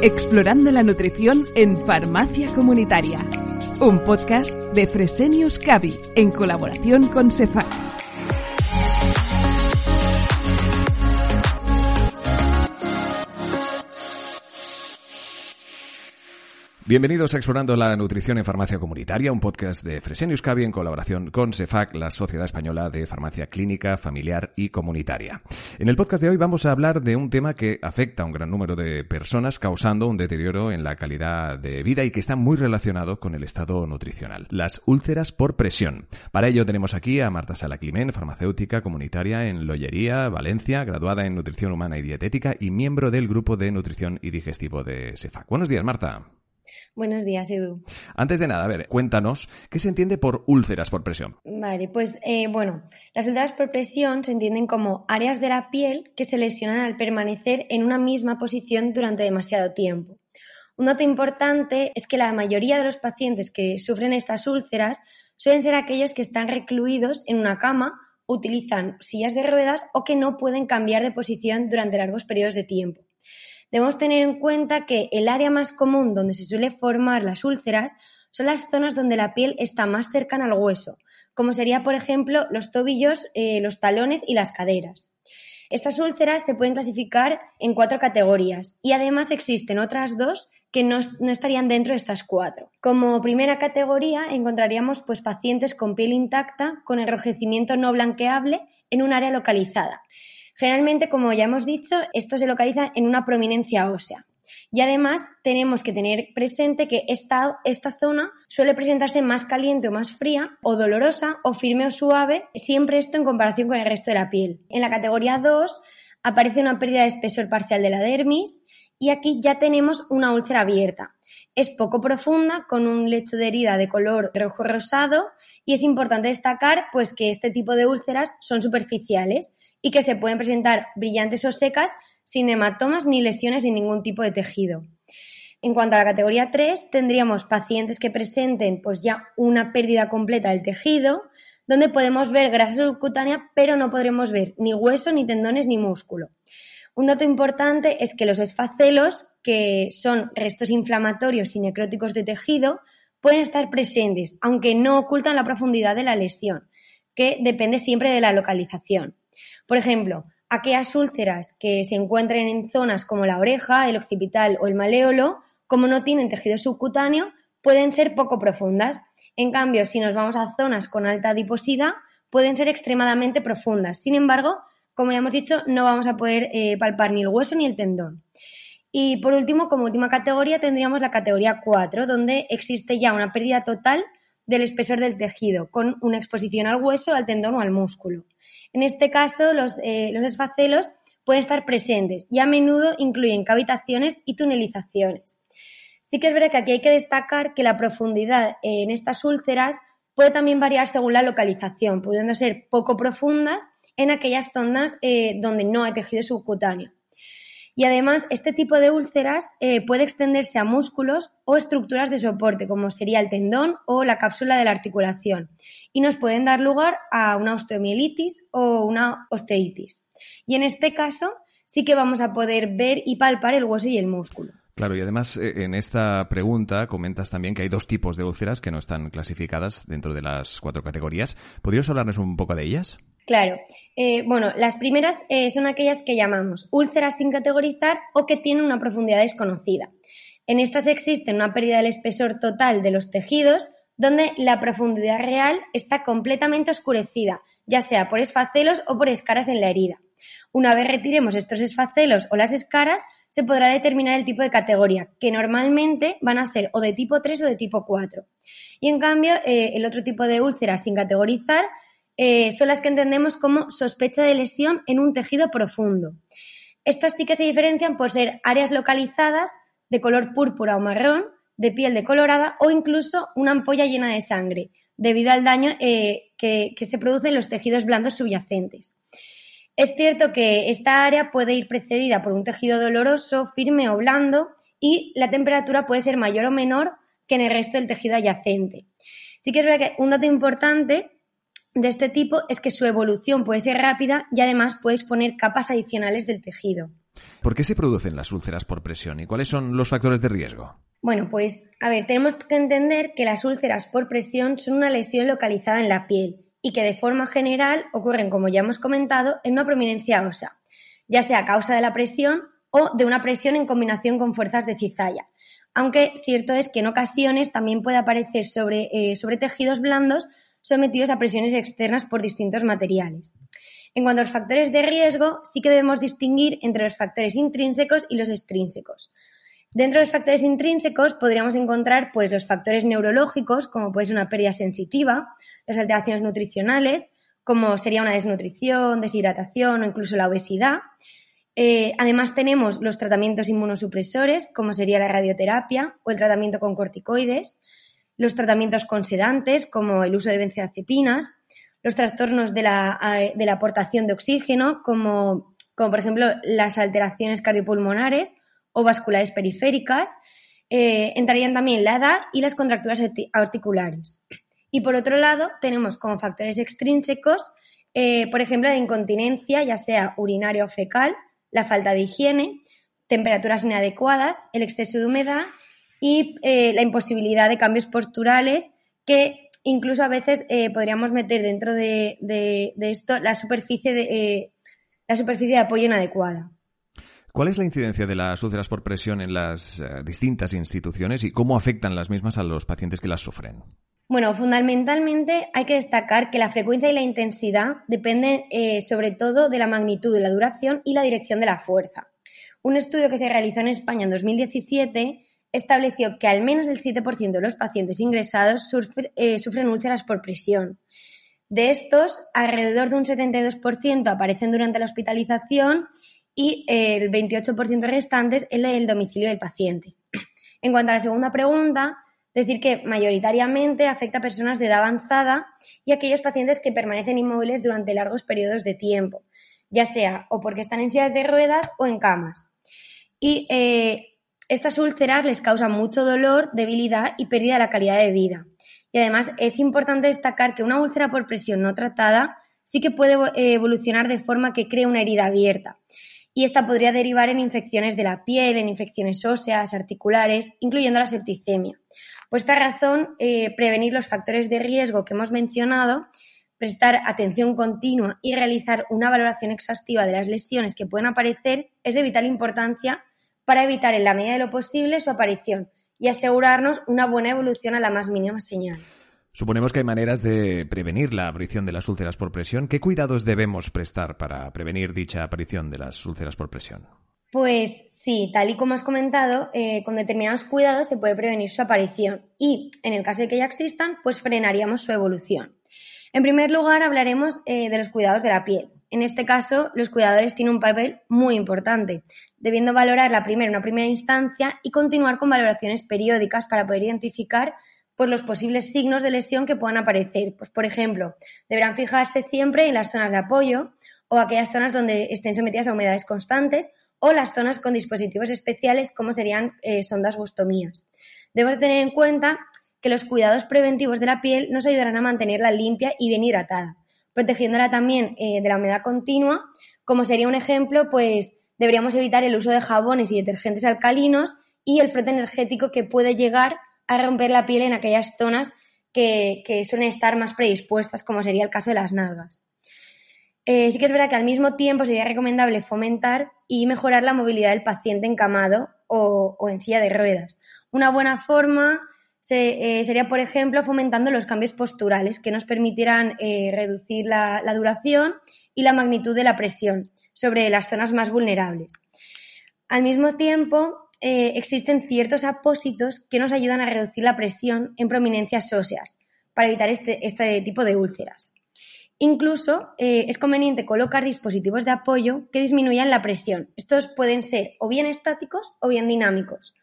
Explorando la nutrición en Farmacia Comunitaria. Un podcast de Fresenius Cavi en colaboración con Cefac. Bienvenidos a Explorando la Nutrición en Farmacia Comunitaria, un podcast de Fresenius Cavi en colaboración con CEFAC, la Sociedad Española de Farmacia Clínica, Familiar y Comunitaria. En el podcast de hoy vamos a hablar de un tema que afecta a un gran número de personas, causando un deterioro en la calidad de vida y que está muy relacionado con el estado nutricional, las úlceras por presión. Para ello tenemos aquí a Marta Sala Climent, farmacéutica comunitaria en Lollería, Valencia, graduada en Nutrición Humana y Dietética y miembro del Grupo de Nutrición y Digestivo de CEFAC. Buenos días, Marta. Buenos días, Edu. Antes de nada, a ver, cuéntanos, ¿qué se entiende por úlceras por presión? Vale, pues eh, bueno, las úlceras por presión se entienden como áreas de la piel que se lesionan al permanecer en una misma posición durante demasiado tiempo. Un dato importante es que la mayoría de los pacientes que sufren estas úlceras suelen ser aquellos que están recluidos en una cama, utilizan sillas de ruedas o que no pueden cambiar de posición durante largos periodos de tiempo debemos tener en cuenta que el área más común donde se suele formar las úlceras son las zonas donde la piel está más cercana al hueso, como sería, por ejemplo, los tobillos, eh, los talones y las caderas. Estas úlceras se pueden clasificar en cuatro categorías y además existen otras dos que no, estarían dentro de estas cuatro. Como primera categoría encontraríamos pues, pacientes con piel intacta con enrojecimiento no blanqueable en un área localizada. Generalmente, como ya hemos dicho, esto se localiza en una prominencia ósea. Y además tenemos que tener presente que esta, esta, zona suele presentarse más caliente o más fría, o dolorosa, o firme o suave, siempre esto en comparación con el resto de la piel. En la categoría 2 aparece una pérdida de espesor parcial de la dermis y aquí ya tenemos una úlcera abierta. Es poco profunda, con un lecho de herida de color rojo rosado y es importante destacar pues, que este tipo de úlceras son superficiales y que se pueden presentar brillantes o secas sin hematomas ni lesiones en ningún tipo de tejido. En cuanto a la categoría 3, tendríamos pacientes que presenten pues ya una pérdida completa del tejido, donde podemos ver grasa subcutánea, pero no podremos ver ni hueso, ni tendones, ni músculo. Un dato importante es que los esfacelos, que son restos inflamatorios y necróticos de tejido, pueden estar presentes, aunque no ocultan la profundidad de la lesión, que depende siempre de la localización. Por ejemplo, aquellas úlceras que se encuentren en zonas como la oreja, el occipital o el maleolo, como no tienen tejido subcutáneo, pueden ser poco profundas. En cambio, si nos vamos a zonas con alta adiposidad, pueden ser extremadamente profundas. Sin embargo, como ya hemos dicho, no vamos a poder eh, palpar ni el hueso ni el tendón. Y por último, como última categoría, tendríamos la categoría 4, donde existe ya una pérdida total del espesor del tejido, con una exposición al hueso, al tendón o al músculo. En este caso, los, eh, esfacelos pueden estar presentes y a menudo incluyen cavitaciones y tunelizaciones. Sí que es verdad que aquí hay que destacar que la profundidad en estas úlceras puede también variar según la localización, pudiendo ser poco profundas en aquellas zonas eh, donde no hay tejido subcutáneo. Y además, este tipo de úlceras eh, puede extenderse a músculos o estructuras de soporte, como sería el tendón o la cápsula de la articulación, y nos pueden dar lugar a una osteomielitis o una osteitis. Y en este caso, sí que vamos a poder ver y palpar el hueso y el músculo. Claro, y además eh, en esta pregunta comentas también que hay dos tipos de úlceras que no están clasificadas dentro de las cuatro categorías. ¿Podrías hablarnos un poco de ellas? Claro. Eh, bueno, las primeras eh, son aquellas que llamamos úlceras sin categorizar o que tienen una profundidad desconocida. En estas existe una pérdida del espesor total de los tejidos, donde la profundidad real está completamente oscurecida, ya sea por esfacelos o por escaras en la herida. Una vez retiremos estos esfacelos o las escaras, se podrá determinar el tipo de categoría, que normalmente van a ser o de tipo 3 o de tipo 4. Y en cambio, eh, el otro tipo de úlceras sin categorizar eh, son las que entendemos como sospecha de lesión en un tejido profundo. Estas sí que se diferencian por ser áreas localizadas de color púrpura o marrón, de piel decolorada o incluso una ampolla llena de sangre, debido al daño eh, que, que se produce en los tejidos blandos subyacentes. Es cierto que esta área puede ir precedida por un tejido doloroso, firme o blando y la temperatura puede ser mayor o menor que en el resto del tejido adyacente. Sí que es verdad que un dato importante de este tipo es que su evolución puede ser rápida y además puede exponer capas adicionales del tejido. ¿Por qué se producen las úlceras por presión y cuáles son los factores de riesgo? Bueno, pues a ver, tenemos que entender que las úlceras por presión son una lesión localizada en la piel y que de forma general ocurren, como ya hemos comentado, en una prominencia ósea, ya sea a causa de la presión o de una presión en combinación con fuerzas de cizalla. Aunque cierto es que en ocasiones también puede aparecer sobre, eh, sobre tejidos blandos sometidos a presiones externas por distintos materiales. En cuanto a los factores de riesgo, sí que debemos distinguir entre los factores intrínsecos y los extrínsecos. Dentro de los factores intrínsecos podríamos encontrar pues, los factores neurológicos, como puede ser una pérdida sensitiva, las alteraciones nutricionales, como sería una desnutrición, deshidratación o incluso la obesidad. Eh, además tenemos los tratamientos inmunosupresores, como sería la radioterapia o el tratamiento con corticoides, los tratamientos con sedantes, como el uso de benzodiazepinas, los trastornos de la, de la aportación de oxígeno, como, como, por ejemplo las alteraciones cardiopulmonares o vasculares periféricas, eh, entrarían también la edad y las contracturas articulares. Y por otro lado, tenemos como factores extrínsecos, eh, por ejemplo, la incontinencia, ya sea urinaria o fecal, la falta de higiene, temperaturas inadecuadas, el exceso de humedad y eh, la imposibilidad de cambios posturales que incluso a veces podríamos meter dentro de, esto la superficie de, la superficie de apoyo inadecuada. ¿Cuál es la incidencia de las úlceras por presión en las distintas instituciones y cómo afectan las mismas a los pacientes que las sufren? Bueno, fundamentalmente hay que destacar que la frecuencia y la intensidad dependen sobre todo de la magnitud de la duración y la dirección de la fuerza. Un estudio que se realizó en España en 2017 estableció que al menos el 7% de los pacientes ingresados eh, sufren úlceras por presión. De estos, alrededor de un 72% aparecen durante la hospitalización y el 28% restantes en el domicilio del paciente. En cuanto a la segunda pregunta, decir que mayoritariamente afecta a personas de edad avanzada y a aquellos pacientes que permanecen inmóviles durante largos periodos de tiempo, ya sea o porque están en sillas de ruedas o en camas. Y eh, estas úlceras les causan mucho dolor, debilidad y pérdida de la calidad de vida. Y además es importante destacar que una úlcera por presión no tratada sí que puede evolucionar de forma que cree una herida abierta. Y esta podría derivar en infecciones de la piel, en infecciones óseas, articulares, incluyendo la septicemia. Por esta razón, eh, prevenir los factores de riesgo que hemos mencionado, prestar atención continua y realizar una valoración exhaustiva de las lesiones que pueden aparecer es de vital importancia para evitar en la medida de lo posible su aparición y asegurarnos una buena evolución a la más mínima señal. Suponemos que hay maneras de prevenir la aparición de las úlceras por presión. ¿Qué cuidados debemos prestar para prevenir dicha aparición de las úlceras por presión? Pues sí, tal y como has comentado, eh, con determinados cuidados se puede prevenir su aparición y, en el caso de que ya existan, pues frenaríamos su evolución. En primer lugar, hablaremos eh, de los cuidados de la piel. En este caso, los cuidadores tienen un papel muy importante, debiendo valorar la primera una primera instancia y continuar con valoraciones periódicas para poder identificar pues, los posibles signos de lesión que puedan aparecer. Pues, por ejemplo, deberán fijarse siempre en las zonas de apoyo o aquellas zonas donde estén sometidas a humedades constantes o las zonas con dispositivos especiales como serían eh, sondas bustomías. Debemos tener en cuenta que los cuidados preventivos de la piel nos ayudarán a mantenerla limpia y bien hidratada protegiéndola también eh, de la humedad continua. Como sería un ejemplo, pues deberíamos evitar el uso de jabones y detergentes alcalinos y el frote energético que puede llegar a romper la piel en aquellas zonas que, suelen estar más predispuestas, como sería el caso de las nalgas. Eh, sí que es verdad que al mismo tiempo sería recomendable fomentar y mejorar la movilidad del paciente encamado o, o en silla de ruedas. Una buena forma eh, sería, por ejemplo, fomentando los cambios posturales que nos permitirán eh, reducir la, duración y la magnitud de la presión sobre las zonas más vulnerables. Al mismo tiempo, eh, existen ciertos apósitos que nos ayudan a reducir la presión en prominencias óseas para evitar este, este tipo de úlceras. Incluso eh, es conveniente colocar dispositivos de apoyo que disminuyan la presión. Estos pueden ser o bien estáticos o bien dinámicos.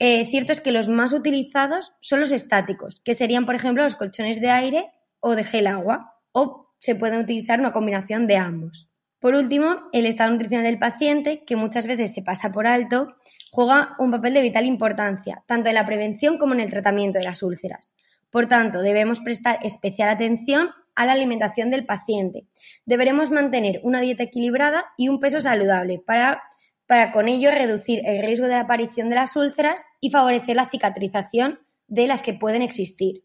Eh, cierto es que los más utilizados son los estáticos, que serían, por ejemplo, los colchones de aire o de gel agua, o se puede utilizar una combinación de ambos. Por último, el estado nutricional del paciente, que muchas veces se pasa por alto, juega un papel de vital importancia, tanto en la prevención como en el tratamiento de las úlceras. Por tanto, debemos prestar especial atención a la alimentación del paciente. Deberemos mantener una dieta equilibrada y un peso saludable para, para con ello reducir el riesgo de aparición de las úlceras y favorecer la cicatrización de las que pueden existir.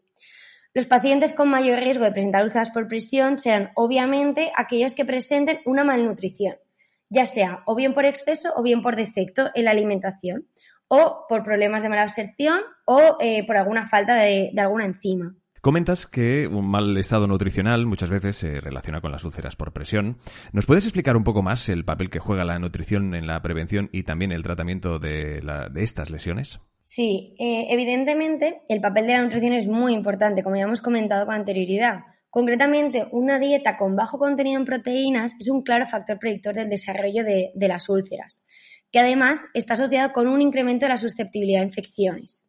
Los pacientes con mayor riesgo de presentar úlceras por presión serán obviamente aquellos que presenten una malnutrición, ya sea o bien por exceso o bien por defecto en la alimentación, o por problemas de mala absorción o eh, por alguna falta de, de alguna enzima. Comentas que un mal estado nutricional muchas veces se relaciona con las úlceras por presión. ¿Nos puedes explicar un poco más el papel que juega la nutrición en la prevención y también el tratamiento de, la, de estas lesiones? Sí, eh, evidentemente el papel de la nutrición es muy importante, como ya hemos comentado con anterioridad. Concretamente, una dieta con bajo contenido en proteínas es un claro factor predictor del desarrollo de, las úlceras, que además está asociado con un incremento de la susceptibilidad a infecciones.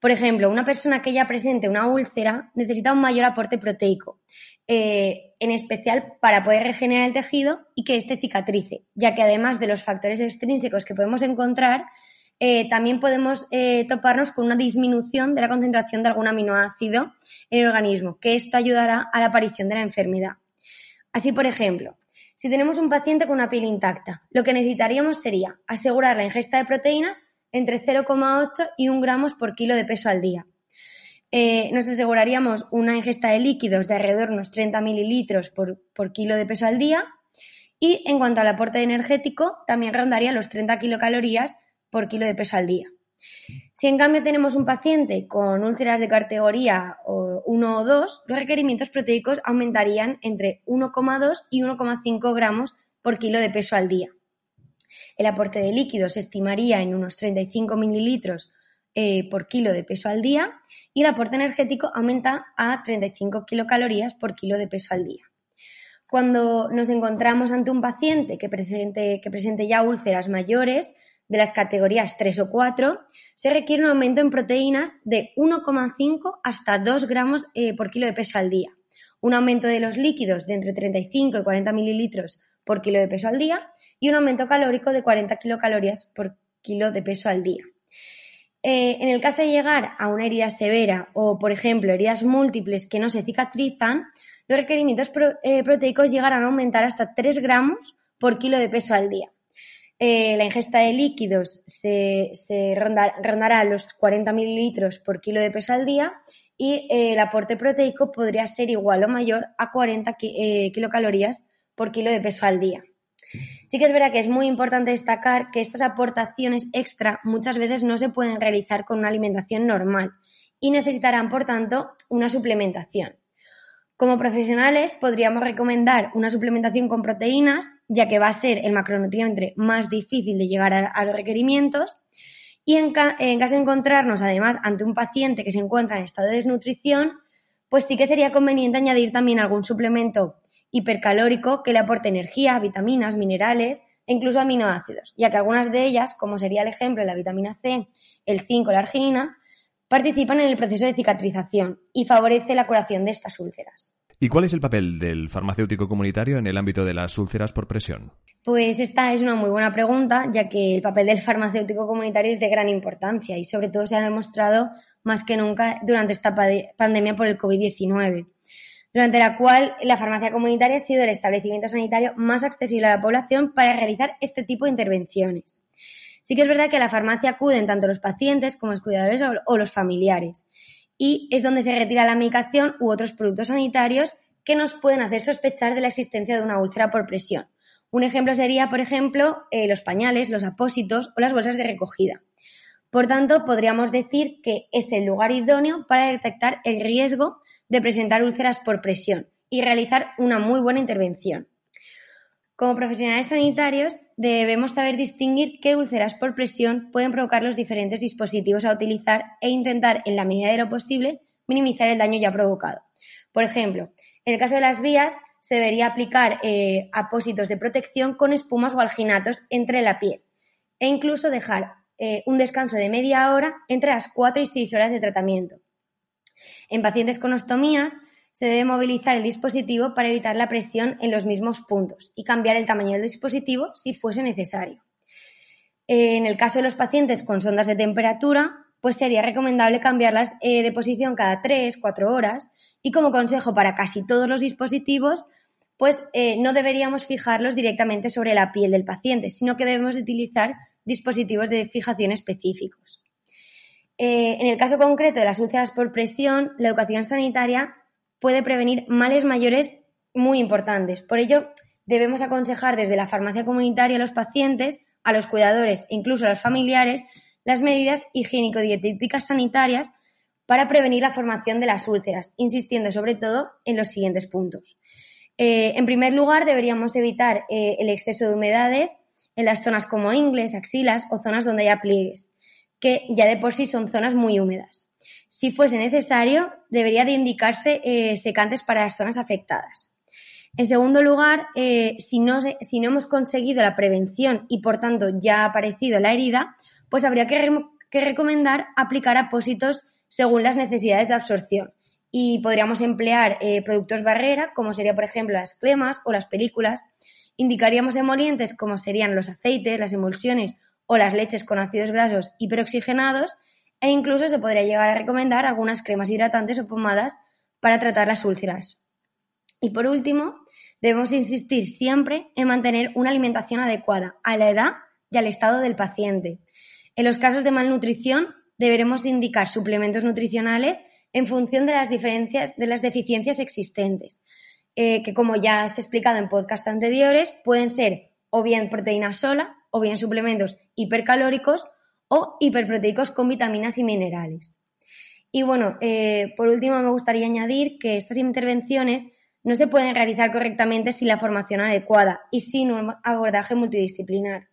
Por ejemplo, una persona que ya presente una úlcera necesita un mayor aporte proteico, eh, en especial para poder regenerar el tejido y que éste cicatrice, ya que además de los factores extrínsecos que podemos encontrar, eh, también podemos eh, toparnos con una disminución de la concentración de algún aminoácido en el organismo, que esto ayudará a la aparición de la enfermedad. Así, por ejemplo, si tenemos un paciente con una piel intacta, lo que necesitaríamos sería asegurar la ingesta de proteínas entre 0,8 y 1 gramos por kilo de peso al día. Eh, nos aseguraríamos una ingesta de líquidos de alrededor de unos 30 mililitros por, por, kilo de peso al día. Y en cuanto al aporte energético, también rondaría los 30 kilocalorías por kilo de peso al día. Si en cambio tenemos un paciente con úlceras de categoría 1 o 2, los requerimientos proteicos aumentarían entre 1,2 y 1,5 gramos por kilo de peso al día. El aporte de líquidos se estimaría en unos 35 mililitros eh, por kilo de peso al día y el aporte energético aumenta a 35 kilocalorías por kilo de peso al día. Cuando nos encontramos ante un paciente que que presente ya úlceras mayores de las categorías 3 o 4, se requiere un aumento en proteínas de 1,5 hasta 2 gramos eh, por kilo de peso al día, un aumento de los líquidos de entre 35 y 40 mililitros por kilo de peso al día y un aumento calórico de 40 kilocalorías por kilo de peso al día. Eh, en el caso de llegar a una herida severa o, por ejemplo, heridas múltiples que no se cicatrizan, los requerimientos eh, proteicos llegarán a aumentar hasta 3 gramos por kilo de peso al día. Eh, la ingesta de líquidos se, rondará los 40 mililitros por kilo de peso al día y el aporte proteico podría ser igual o mayor a 40 kilocalorías por kilo de peso al día. Sí que es verdad que es muy importante destacar que estas aportaciones extra muchas veces no se pueden realizar con una alimentación normal y necesitarán, por tanto, una suplementación. Como profesionales podríamos recomendar una suplementación con proteínas, ya que va a ser el macronutriente más difícil de llegar a, los requerimientos. Y en, en caso de encontrarnos además ante un paciente que se encuentra en estado de desnutrición, pues sí que sería conveniente añadir también algún suplemento hipercalórico que le aporte energía, vitaminas, minerales e incluso aminoácidos, ya que algunas de ellas, como sería el ejemplo de la vitamina C, el zinc o la arginina, participan en el proceso de cicatrización y favorece la curación de estas úlceras. ¿Y cuál es el papel del farmacéutico comunitario en el ámbito de las úlceras por presión? Pues esta es una muy buena pregunta, ya que el papel del farmacéutico comunitario es de gran importancia y sobre todo se ha demostrado más que nunca durante esta pandemia por el COVID-19 durante la cual la farmacia comunitaria ha sido el establecimiento sanitario más accesible a la población para realizar este tipo de intervenciones. Sí que es verdad que a la farmacia acuden tanto los pacientes como los cuidadores o los familiares y es donde se retira la medicación u otros productos sanitarios que nos pueden hacer sospechar de la existencia de una úlcera por presión. Un ejemplo sería, por ejemplo, eh, los pañales, los apósitos o las bolsas de recogida. Por tanto, podríamos decir que es el lugar idóneo para detectar el riesgo de presentar úlceras por presión y realizar una muy buena intervención. Como profesionales sanitarios debemos saber distinguir qué úlceras por presión pueden provocar los diferentes dispositivos a utilizar e intentar, en la medida de lo posible, minimizar el daño ya provocado. Por ejemplo, En el caso de las vías, se debería aplicar eh, apósitos de protección con espumas o alginatos entre la piel e incluso dejar eh, un descanso de media hora entre las 4 y 6 horas de tratamiento. En pacientes con ostomías se debe movilizar el dispositivo para evitar la presión en los mismos puntos y cambiar el tamaño del dispositivo si fuese necesario. En el caso de los pacientes con sondas de temperatura, pues sería recomendable cambiarlas eh, de posición cada 3, 4 horas y como consejo para casi todos los dispositivos, pues eh, no deberíamos fijarlos directamente sobre la piel del paciente, sino que debemos utilizar dispositivos de fijación específicos. Eh, en el caso concreto de las úlceras por presión, la educación sanitaria puede prevenir males mayores muy importantes. Por ello, debemos aconsejar desde la farmacia comunitaria a los pacientes, a los cuidadores e incluso a los familiares las medidas higiénico-dietéticas sanitarias para prevenir la formación de las úlceras, insistiendo sobre todo en los siguientes puntos. Eh, en primer lugar, deberíamos evitar eh, el exceso de humedades en las zonas como ingles, axilas o zonas donde haya pliegues, que ya de por sí son zonas muy húmedas. Si fuese necesario, debería de indicarse eh, secantes para las zonas afectadas. En segundo lugar, si, no, si, no, hemos conseguido la prevención y por tanto ya ha aparecido la herida, pues habría que, que recomendar aplicar apósitos según las necesidades de absorción. Y podríamos emplear eh, productos barrera, como sería, por ejemplo, las cremas o las películas. Indicaríamos emolientes, como serían los aceites, las emulsiones o las leches con ácidos grasos hiperoxigenados. E incluso se podría llegar a recomendar algunas cremas hidratantes o pomadas para tratar las úlceras. Y por último, debemos insistir siempre en mantener una alimentación adecuada a la edad y al estado del paciente. En los casos de malnutrición, deberemos indicar suplementos nutricionales en función de las diferencias, de las deficiencias existentes, eh, que como ya has explicado en podcast anteriores, pueden ser o bien proteína sola, o bien suplementos hipercalóricos o hiperproteicos con vitaminas y minerales. Y bueno, eh, por último me gustaría añadir que estas intervenciones no se pueden realizar correctamente sin la formación adecuada y sin un abordaje multidisciplinar.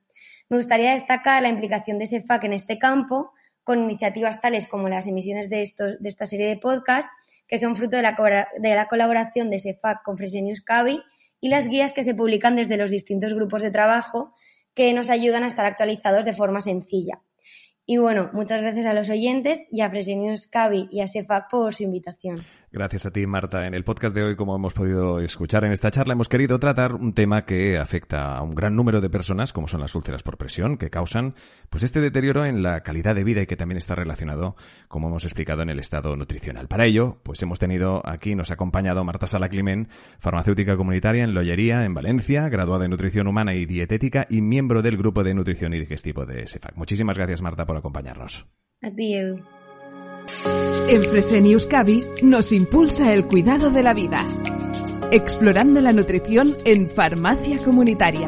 Me gustaría destacar la implicación de SEFAC en este campo, con iniciativas tales como las emisiones de, esta serie de podcasts, que son fruto de la, de la colaboración de SEFAC con Fresenius Cavi y las guías que se publican desde los distintos grupos de trabajo que nos ayudan a estar actualizados de forma sencilla. Y bueno, muchas gracias a los oyentes y a Fresenius Cavi y a SEFAC por su invitación. Gracias a ti, Marta. En el podcast de hoy, como hemos podido escuchar en esta charla, hemos querido tratar un tema que afecta a un gran número de personas, como son las úlceras por presión, que causan pues este deterioro en la calidad de vida y que también está relacionado, como hemos explicado, en el estado nutricional. Para ello, pues hemos tenido aquí, nos ha acompañado Marta Sala Climent, farmacéutica comunitaria en Lollería, en Valencia, graduada en nutrición humana y dietética y miembro del grupo de nutrición y digestivo de SEFAC. Muchísimas gracias, Marta, por acompañarnos. A. En Fresenius Cavi nos impulsa el cuidado de la vida. Explorando la nutrición en farmacia comunitaria.